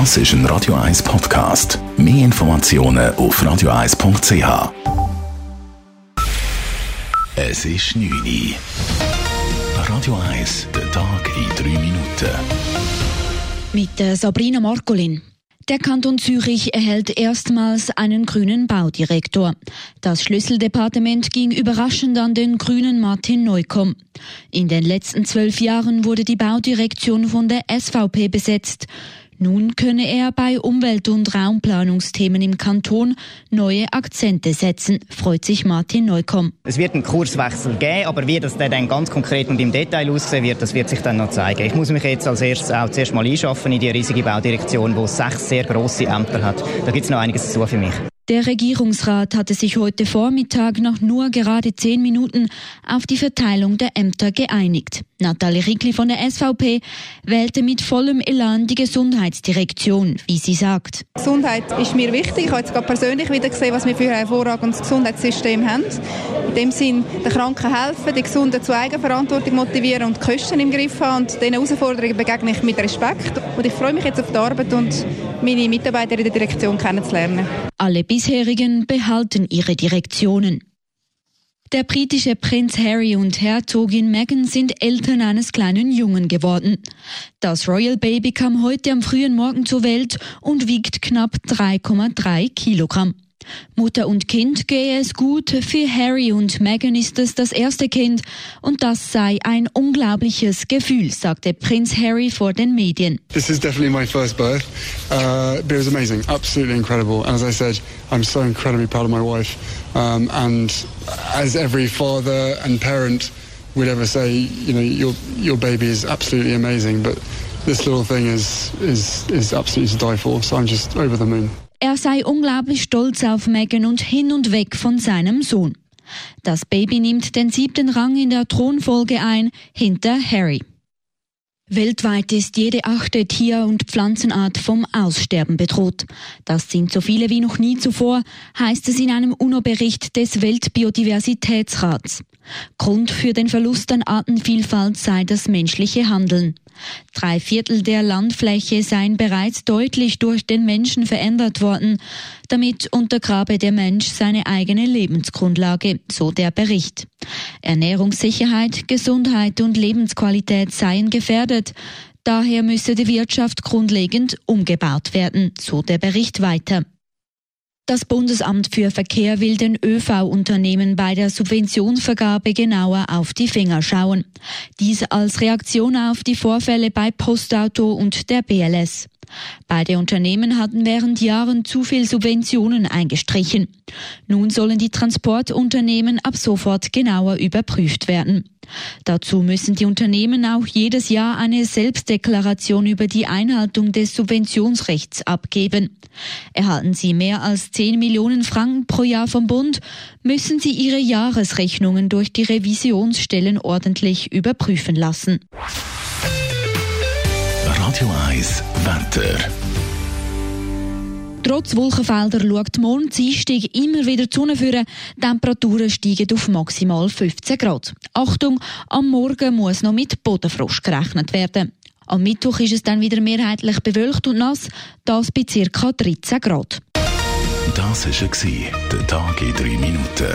Das ist ein Radio 1 Podcast. Mehr Informationen auf radio1.ch. Es ist 9 Uhr. Radio 1, der Tag in 3 Minuten. Mit äh, Sabrina Markolin. Der Kanton Zürich erhält erstmals einen grünen Baudirektor. Das Schlüsseldepartement ging überraschend an den grünen Martin Neukomm. In den letzten zwölf Jahren wurde die Baudirektion von der SVP besetzt. Nun könne er bei Umwelt- und Raumplanungsthemen im Kanton neue Akzente setzen, freut sich Martin Neukomm. Es wird einen Kurswechsel geben, aber wie das dann ganz konkret und im Detail aussehen wird, das wird sich dann noch zeigen. Ich muss mich jetzt als erstes auch zuerst mal einschaffen in die riesige Baudirektion, die sechs sehr grosse Ämter hat. Da gibt es noch einiges zu für mich. Der Regierungsrat hatte sich heute Vormittag nach nur gerade zehn Minuten auf die Verteilung der Ämter geeinigt. Nathalie Rickli von der SVP wählte mit vollem Elan die Gesundheitsdirektion, wie sie sagt. Gesundheit ist mir wichtig. Ich habe jetzt gerade persönlich wieder gesehen, was wir für ein hervorragendes Gesundheitssystem haben. In dem Sinn, den Kranken helfen, die Gesunden zur Eigenverantwortung motivieren und die Kosten im Griff haben. Und diesen Herausforderungen begegne ich mit Respekt. Und ich freue mich jetzt auf die Arbeit und meine Mitarbeiter in der Direktion kennenzulernen. Alle bisherigen behalten ihre Direktionen. Der britische Prinz Harry und Herzogin Meghan sind Eltern eines kleinen Jungen geworden. Das Royal Baby kam heute am frühen Morgen zur Welt und wiegt knapp 3,3 Kilogramm. Mutter und Kind gehe es gut. Für Harry und Meghan ist es das erste Kind und das sei ein unglaubliches Gefühl, sagte Prinz Harry vor den Medien. This is definitely my first birth, uh, it was amazing, absolutely incredible. And as I said, I'm so incredibly proud of my wife. Um, and as every father and parent would ever say, you know, your your baby is absolutely amazing, but this little thing is is is absolutely to die for. So I'm just over the moon. Er sei unglaublich stolz auf Meghan und hin und weg von seinem Sohn. Das Baby nimmt den siebten Rang in der Thronfolge ein, hinter Harry. Weltweit ist jede achte Tier- und Pflanzenart vom Aussterben bedroht. Das sind so viele wie noch nie zuvor, heißt es in einem UNO-Bericht des Weltbiodiversitätsrats. Grund für den Verlust an Artenvielfalt sei das menschliche Handeln. Drei Viertel der Landfläche seien bereits deutlich durch den Menschen verändert worden. Damit untergrabe der Mensch seine eigene Lebensgrundlage, so der Bericht. Ernährungssicherheit, Gesundheit und Lebensqualität seien gefährdet. Daher müsse die Wirtschaft grundlegend umgebaut werden, so der Bericht weiter. Das Bundesamt für Verkehr will den ÖV-Unternehmen bei der Subventionsvergabe genauer auf die Finger schauen. Dies als Reaktion auf die Vorfälle bei Postauto und der BLS. Beide Unternehmen hatten während Jahren zu viel Subventionen eingestrichen. Nun sollen die Transportunternehmen ab sofort genauer überprüft werden. Dazu müssen die Unternehmen auch jedes Jahr eine Selbstdeklaration über die Einhaltung des Subventionsrechts abgeben. Erhalten sie mehr als 10 Millionen Franken pro Jahr vom Bund, müssen sie ihre Jahresrechnungen durch die Revisionsstellen ordentlich überprüfen lassen. Radio 1, Wetter. Trotz Wolkenfelder schaut morgen Dienstag immer wieder die Sonne führen. Temperaturen steigen auf maximal 15 Grad. Achtung, am Morgen muss noch mit Bodenfrost gerechnet werden. Am Mittwoch ist es dann wieder mehrheitlich bewölkt und nass, das bei ca. 13 Grad. Das war der Tag in 3 Minuten.